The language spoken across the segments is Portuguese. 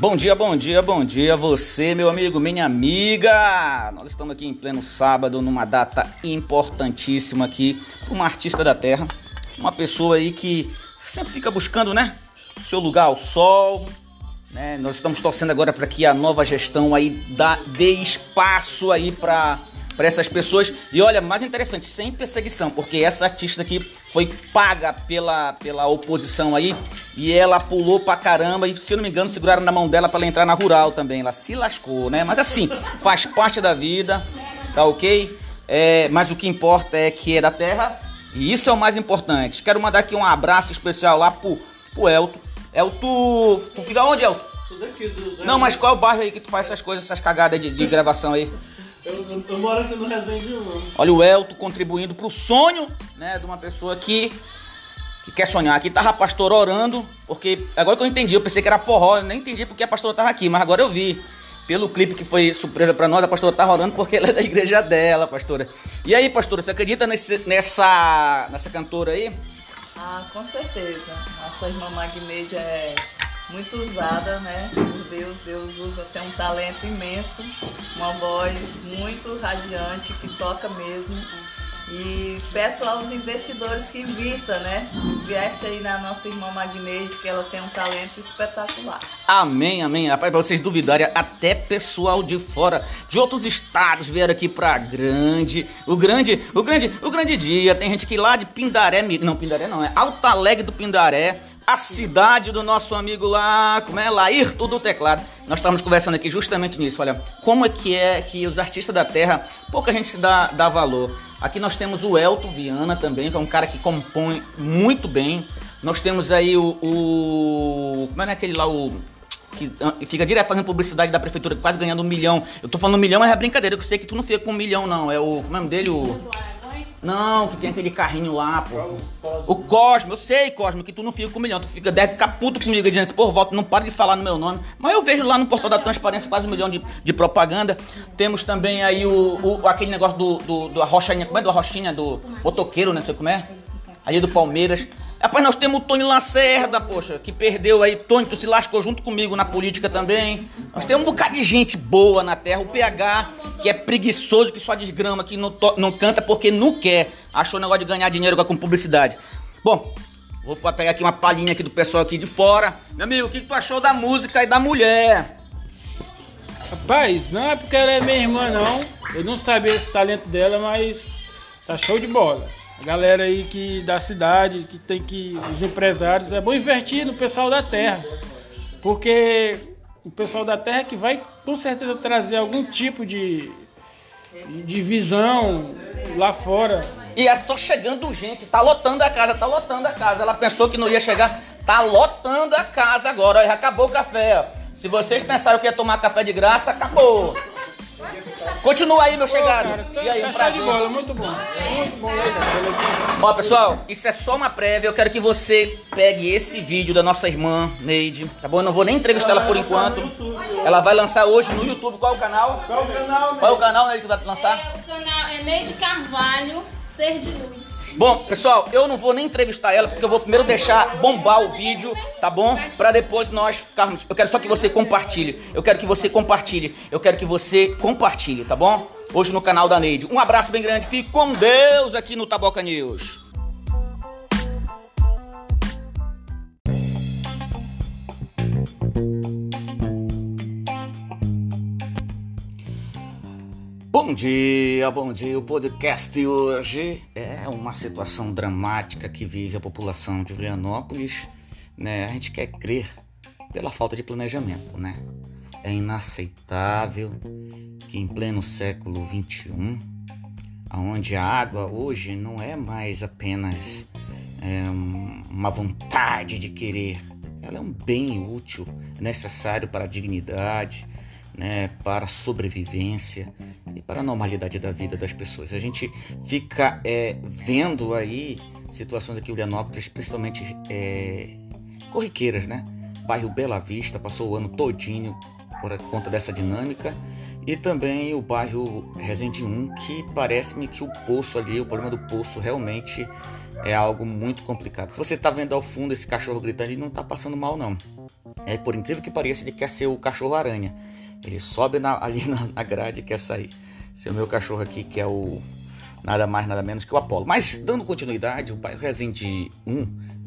Bom dia, bom dia, bom dia você, meu amigo, minha amiga. Nós estamos aqui em pleno sábado, numa data importantíssima aqui, uma artista da terra, uma pessoa aí que sempre fica buscando, né, seu lugar ao sol, né? Nós estamos torcendo agora para que a nova gestão aí dá, dê espaço aí para para essas pessoas. E olha, mais interessante, sem perseguição, porque essa artista aqui foi paga pela, pela oposição aí e ela pulou pra caramba e, se eu não me engano, seguraram na mão dela para ela entrar na rural também. Ela se lascou, né? Mas assim, faz parte da vida, tá ok? É, mas o que importa é que é da terra e isso é o mais importante. Quero mandar aqui um abraço especial lá pro, pro Elton. Elton, tu fica onde, Elton? Daqui, do, Não, mas qual é o bairro aí que tu faz essas coisas, essas cagadas de, de gravação aí? Eu, eu, eu, moro aqui no Resende 1. Olha o Elton contribuindo pro sonho, né, de uma pessoa que, que quer sonhar. Aqui tava a pastora orando, porque agora que eu entendi, eu pensei que era forró, eu nem entendi porque a pastora tava aqui, mas agora eu vi. Pelo clipe que foi surpresa para nós, a pastora tá orando porque ela é da igreja dela, pastora. E aí, pastora, você acredita nesse, nessa, nessa cantora aí? Ah, com certeza. Nossa irmã Magneide é muito usada, né, por Deus. Deus usa, tem um talento imenso, uma voz muito radiante que toca mesmo. E peço aos investidores que invistam, né? Investe aí na nossa irmã Magneide, que ela tem um talento espetacular. Amém, amém. Rapaz, pra vocês duvidarem, até pessoal de fora, de outros estados, vieram aqui pra grande, o grande, o grande, o grande dia. Tem gente que lá de Pindaré, não, Pindaré não, é Alta Alegre do Pindaré, a cidade do nosso amigo lá, como é? Laírto do Teclado. Nós estávamos conversando aqui justamente nisso, olha, como é que é que os artistas da terra, pouca gente se dá, dá valor. Aqui nós temos o Elton Viana também, que é um cara que compõe muito bem. Nós temos aí o, o como é aquele lá, o que fica direto fazendo publicidade da prefeitura, quase ganhando um milhão. Eu tô falando um milhão, mas é brincadeira, eu sei que tu não fica com um milhão, não. É o. Como é o nome dele? O. Não, que tem aquele carrinho lá, pô. O Cosmo, eu sei, Cosmo, que tu não fica com um milhão. Tu fica, deve ficar puto comigo dizendo assim, pô, volta, não para de falar no meu nome. Mas eu vejo lá no portal da transparência quase um milhão de, de propaganda. Temos também aí o, o aquele negócio do, do, do como é do Arrochinha? Do motoqueiro, né? Não sei como é. Ali do Palmeiras. Rapaz, nós temos o Tony Lacerda, poxa, que perdeu aí. Tony, tu se lascou junto comigo na política também. Nós temos um bocado de gente boa na terra. O PH, que é preguiçoso, que só desgrama, que não, não canta porque não quer. Achou o negócio de ganhar dinheiro com publicidade. Bom, vou pegar aqui uma palhinha aqui do pessoal aqui de fora. Meu amigo, o que tu achou da música e da mulher? Rapaz, não é porque ela é minha irmã, não. Eu não sabia esse talento dela, mas tá show de bola. A galera aí que da cidade, que tem que. Os empresários, é bom investir no pessoal da terra. Porque o pessoal da terra é que vai com certeza trazer algum tipo de, de visão lá fora. E é só chegando gente, tá lotando a casa, tá lotando a casa. Ela pensou que não ia chegar, tá lotando a casa agora. Já acabou o café. Ó. Se vocês pensaram que ia tomar café de graça, acabou. Continua aí, meu chegado. e aí, um prazer. Bola, muito bom. Muito bom. Ó, pessoal, isso é só uma prévia. Eu quero que você pegue esse vídeo da nossa irmã, Neide, tá bom? Eu não vou nem entrevistar ela por enquanto. Ela vai lançar hoje no YouTube. Qual é o canal? Qual é o canal, Qual é o canal, Neide, que vai lançar? É, o canal é Neide Carvalho, Ser de Luz. Bom, pessoal, eu não vou nem entrevistar ela, porque eu vou primeiro deixar bombar o vídeo, tá bom? Pra depois nós ficarmos. Eu quero só que você compartilhe. Eu quero que você compartilhe. Eu quero que você compartilhe, tá bom? Hoje no canal da Neide. Um abraço bem grande. Fique com Deus aqui no Taboca News. Bom dia, bom dia. O podcast hoje é uma situação dramática que vive a população de Julianópolis. Né? A gente quer crer pela falta de planejamento, né? É inaceitável que em pleno século XXI, onde a água hoje não é mais apenas é, uma vontade de querer, ela é um bem útil, necessário para a dignidade, né, para a sobrevivência e para a normalidade da vida das pessoas. A gente fica é, vendo aí situações aqui em Ulianópolis, principalmente é, corriqueiras, né? Bairro Bela Vista passou o ano todinho por conta dessa dinâmica e também o bairro Resende 1, que parece-me que o poço ali, o problema do poço realmente é algo muito complicado. Se você está vendo ao fundo esse cachorro gritando, ele não está passando mal não. É por incrível que pareça, ele quer ser o cachorro aranha. Ele sobe na, ali na, na grade e quer sair. Esse é meu cachorro aqui, que é o nada mais, nada menos que o Apolo. Mas dando continuidade, o bairro Resende 1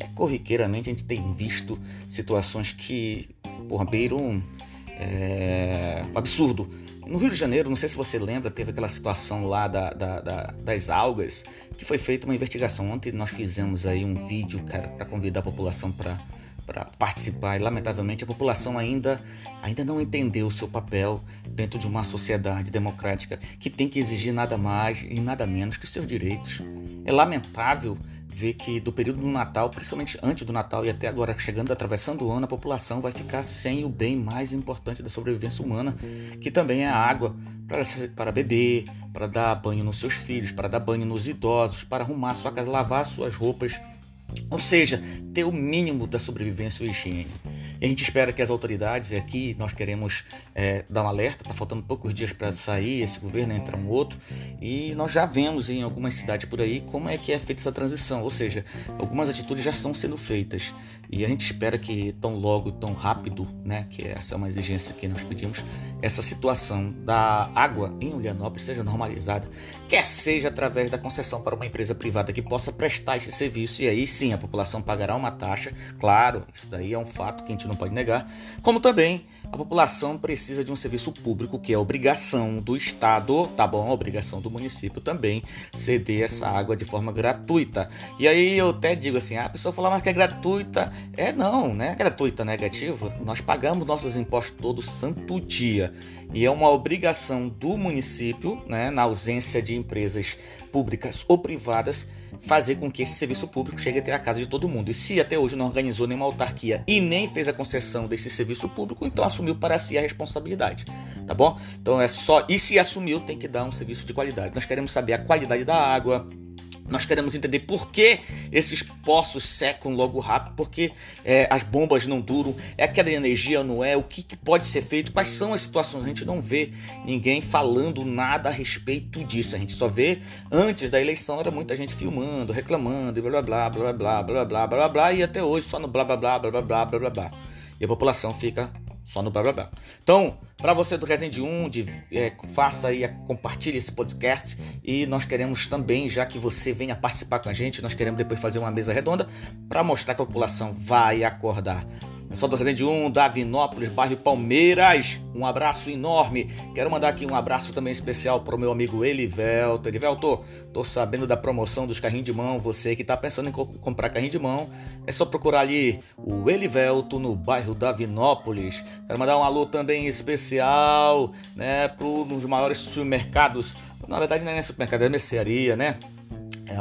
é corriqueiramente a gente tem visto situações que, porra, beiram é, absurdo. No Rio de Janeiro, não sei se você lembra, teve aquela situação lá da, da, da, das algas, que foi feita uma investigação. Ontem nós fizemos aí um vídeo, cara, para convidar a população para para participar e lamentavelmente a população ainda ainda não entendeu o seu papel dentro de uma sociedade democrática que tem que exigir nada mais e nada menos que seus direitos. É lamentável ver que do período do Natal, principalmente antes do Natal e até agora chegando, atravessando o ano, a população vai ficar sem o bem mais importante da sobrevivência humana, que também é a água para, para beber, para dar banho nos seus filhos, para dar banho nos idosos, para arrumar sua casa, lavar suas roupas ou seja, ter o mínimo da sobrevivência e higiene. A gente espera que as autoridades, e aqui nós queremos é, dar um alerta, está faltando poucos dias para sair esse governo, entrar um outro, e nós já vemos em algumas cidades por aí como é que é feita essa transição, ou seja, algumas atitudes já estão sendo feitas. E a gente espera que tão logo, tão rápido, né, que essa é uma exigência que nós pedimos, essa situação da água em Ulianópolis seja normalizada, quer seja através da concessão para uma empresa privada que possa prestar esse serviço, e aí sim a população pagará uma taxa, claro, isso daí é um fato que a gente não pode negar, como também a população precisa de um serviço público que é obrigação do Estado, tá bom? Obrigação do município também ceder essa água de forma gratuita. E aí eu até digo assim: ah, a pessoa fala, mas que é gratuita. É não, né? Gratuita negativa. Nós pagamos nossos impostos todo santo dia. E é uma obrigação do município, né, na ausência de empresas públicas ou privadas, fazer com que esse serviço público chegue até a casa de todo mundo. E se até hoje não organizou nenhuma autarquia e nem fez a concessão desse serviço público, então assumiu para si a responsabilidade, tá bom? Então é só e se assumiu tem que dar um serviço de qualidade. Nós queremos saber a qualidade da água, nós queremos entender por que esses poços secam logo rápido, porque é, as bombas não duram, é queda de energia não é, o que, que, pode ser feito, quais são as situações. A gente não vê ninguém falando nada a respeito disso. A gente só vê antes da eleição era muita gente filmando, reclamando, e blá blá blá blá blá blá blá blá blá e até hoje só no blá blá blá blá blá blá blá blá blá. E a população fica só no blá blá blá. Então, para você do Resende 1, de, é, faça aí, compartilhe esse podcast e nós queremos também, já que você venha participar com a gente, nós queremos depois fazer uma mesa redonda para mostrar que a população vai acordar. Pessoal do Resende 1, da Vinópolis, bairro Palmeiras, um abraço enorme. Quero mandar aqui um abraço também especial para o meu amigo Elivelto. Elivelto, tô sabendo da promoção dos carrinhos de mão. Você que está pensando em co comprar carrinho de mão, é só procurar ali o Elivelto no bairro da Vinópolis. Quero mandar um alô também especial, né, para um dos maiores supermercados. Na verdade, não é supermercado, é mercearia, né? É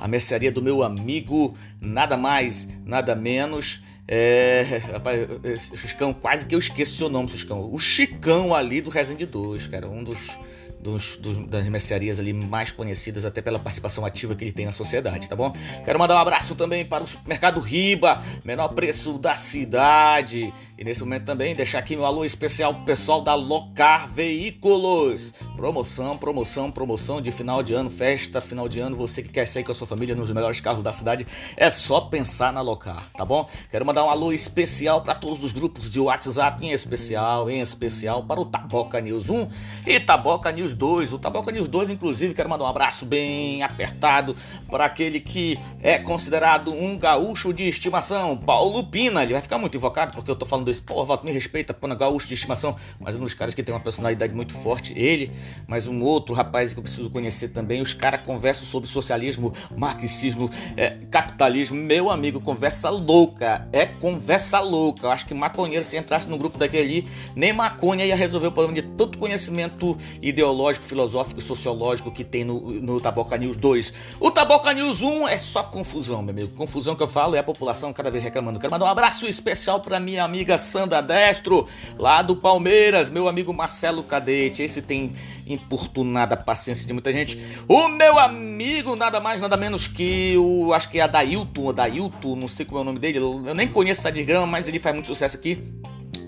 a mercearia do meu amigo, nada mais, nada menos é, rapaz, esse Chicão, quase que eu esqueço seu nome, Chicão. O Chicão ali do Resende 2, cara, um dos dos, dos, das mercearias ali mais conhecidas, até pela participação ativa que ele tem na sociedade, tá bom? Quero mandar um abraço também para o supermercado Riba, menor preço da cidade. E nesse momento também deixar aqui meu alô especial pro pessoal da Locar Veículos. Promoção, promoção, promoção de final de ano, festa, final de ano. Você que quer sair com a sua família nos melhores carros da cidade, é só pensar na Locar, tá bom? Quero mandar um alô especial para todos os grupos de WhatsApp, em especial, em especial para o Taboca News 1 e Taboca News News 2. O Taboca News 2, inclusive, quero mandar um abraço bem apertado para aquele que é considerado um gaúcho de estimação, Paulo Pina. Ele vai ficar muito invocado porque eu tô falando desse, pô, Valdo, me respeita, pô, gaúcho de estimação. Mas um dos caras que tem uma personalidade muito forte, ele, mas um outro rapaz que eu preciso conhecer também. Os caras conversam sobre socialismo, marxismo, é, capitalismo. Meu amigo, conversa louca. É conversa louca. Eu acho que maconheiro, se entrasse no grupo daquele ali, nem maconha ia resolver o problema de tanto conhecimento ideológico filosófico e sociológico que tem no, no Taboca News 2. O Taboca News 1 é só confusão, meu amigo. Confusão que eu falo é a população cada vez reclamando. Quero mandar um abraço especial para minha amiga Sandra Destro, lá do Palmeiras, meu amigo Marcelo Cadete. Esse tem importunada a paciência de muita gente. O meu amigo, nada mais, nada menos que o. Acho que é Adailton, Adailton, não sei como é o nome dele. Eu nem conheço essa desgrama, mas ele faz muito sucesso aqui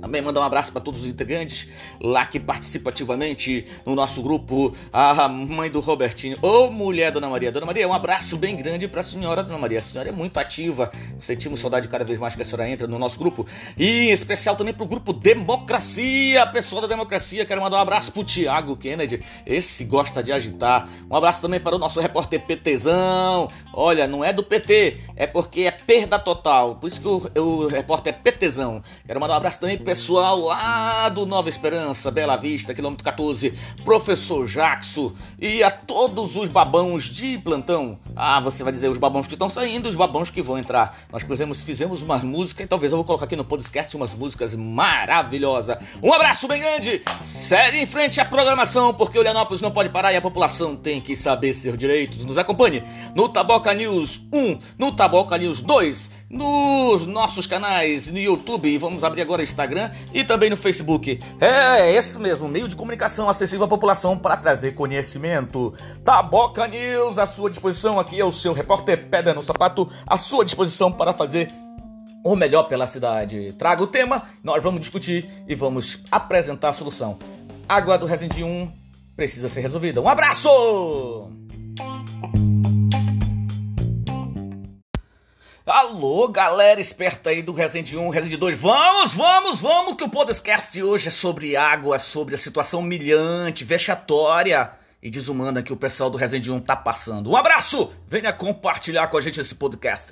Também mandar um abraço para todos os integrantes lá que participam ativamente no nosso grupo. A mãe do Robertinho, ou mulher Dona Maria. Dona Maria, um abraço bem grande para a senhora Dona Maria. A senhora é muito ativa. Sentimos saudade cada vez mais que a senhora entra no nosso grupo. E em especial também para o grupo Democracia. Pessoal da Democracia, quero mandar um abraço pro Tiago Kennedy. Esse gosta de agitar. Um abraço também para o nosso repórter PTzão. Olha, não é do PT, é porque é perda total. Por isso que o, o repórter é PTzão. Quero mandar um abraço também pessoal lá do Nova Esperança, Bela Vista, quilômetro 14, professor Jackson e a todos os babãos de plantão. Ah, você vai dizer os babãos que estão saindo os babãos que vão entrar. Nós fizemos, fizemos uma música e talvez eu vou colocar aqui no podcast umas músicas maravilhosas. Um abraço bem grande, segue em frente a programação, porque o Leonópolis não pode parar e a população tem que saber seus direitos. Nos acompanhe no Taboca News 1, no Taboca News 2 nos nossos canais no YouTube, vamos abrir agora o Instagram e também no Facebook. É, esse mesmo, meio de comunicação acessível à população para trazer conhecimento. Taboca News à sua disposição, aqui é o seu repórter Pedra no Sapato, à sua disposição para fazer o melhor pela cidade. Traga o tema, nós vamos discutir e vamos apresentar a solução. Água do Resende 1 precisa ser resolvida. Um abraço! Alô, galera esperta aí do Resident 1, Resident 2. Vamos, vamos, vamos, que o podcast hoje é sobre água, sobre a situação humilhante, vexatória e desumana que o pessoal do Resident 1 tá passando. Um abraço! Venha compartilhar com a gente esse podcast.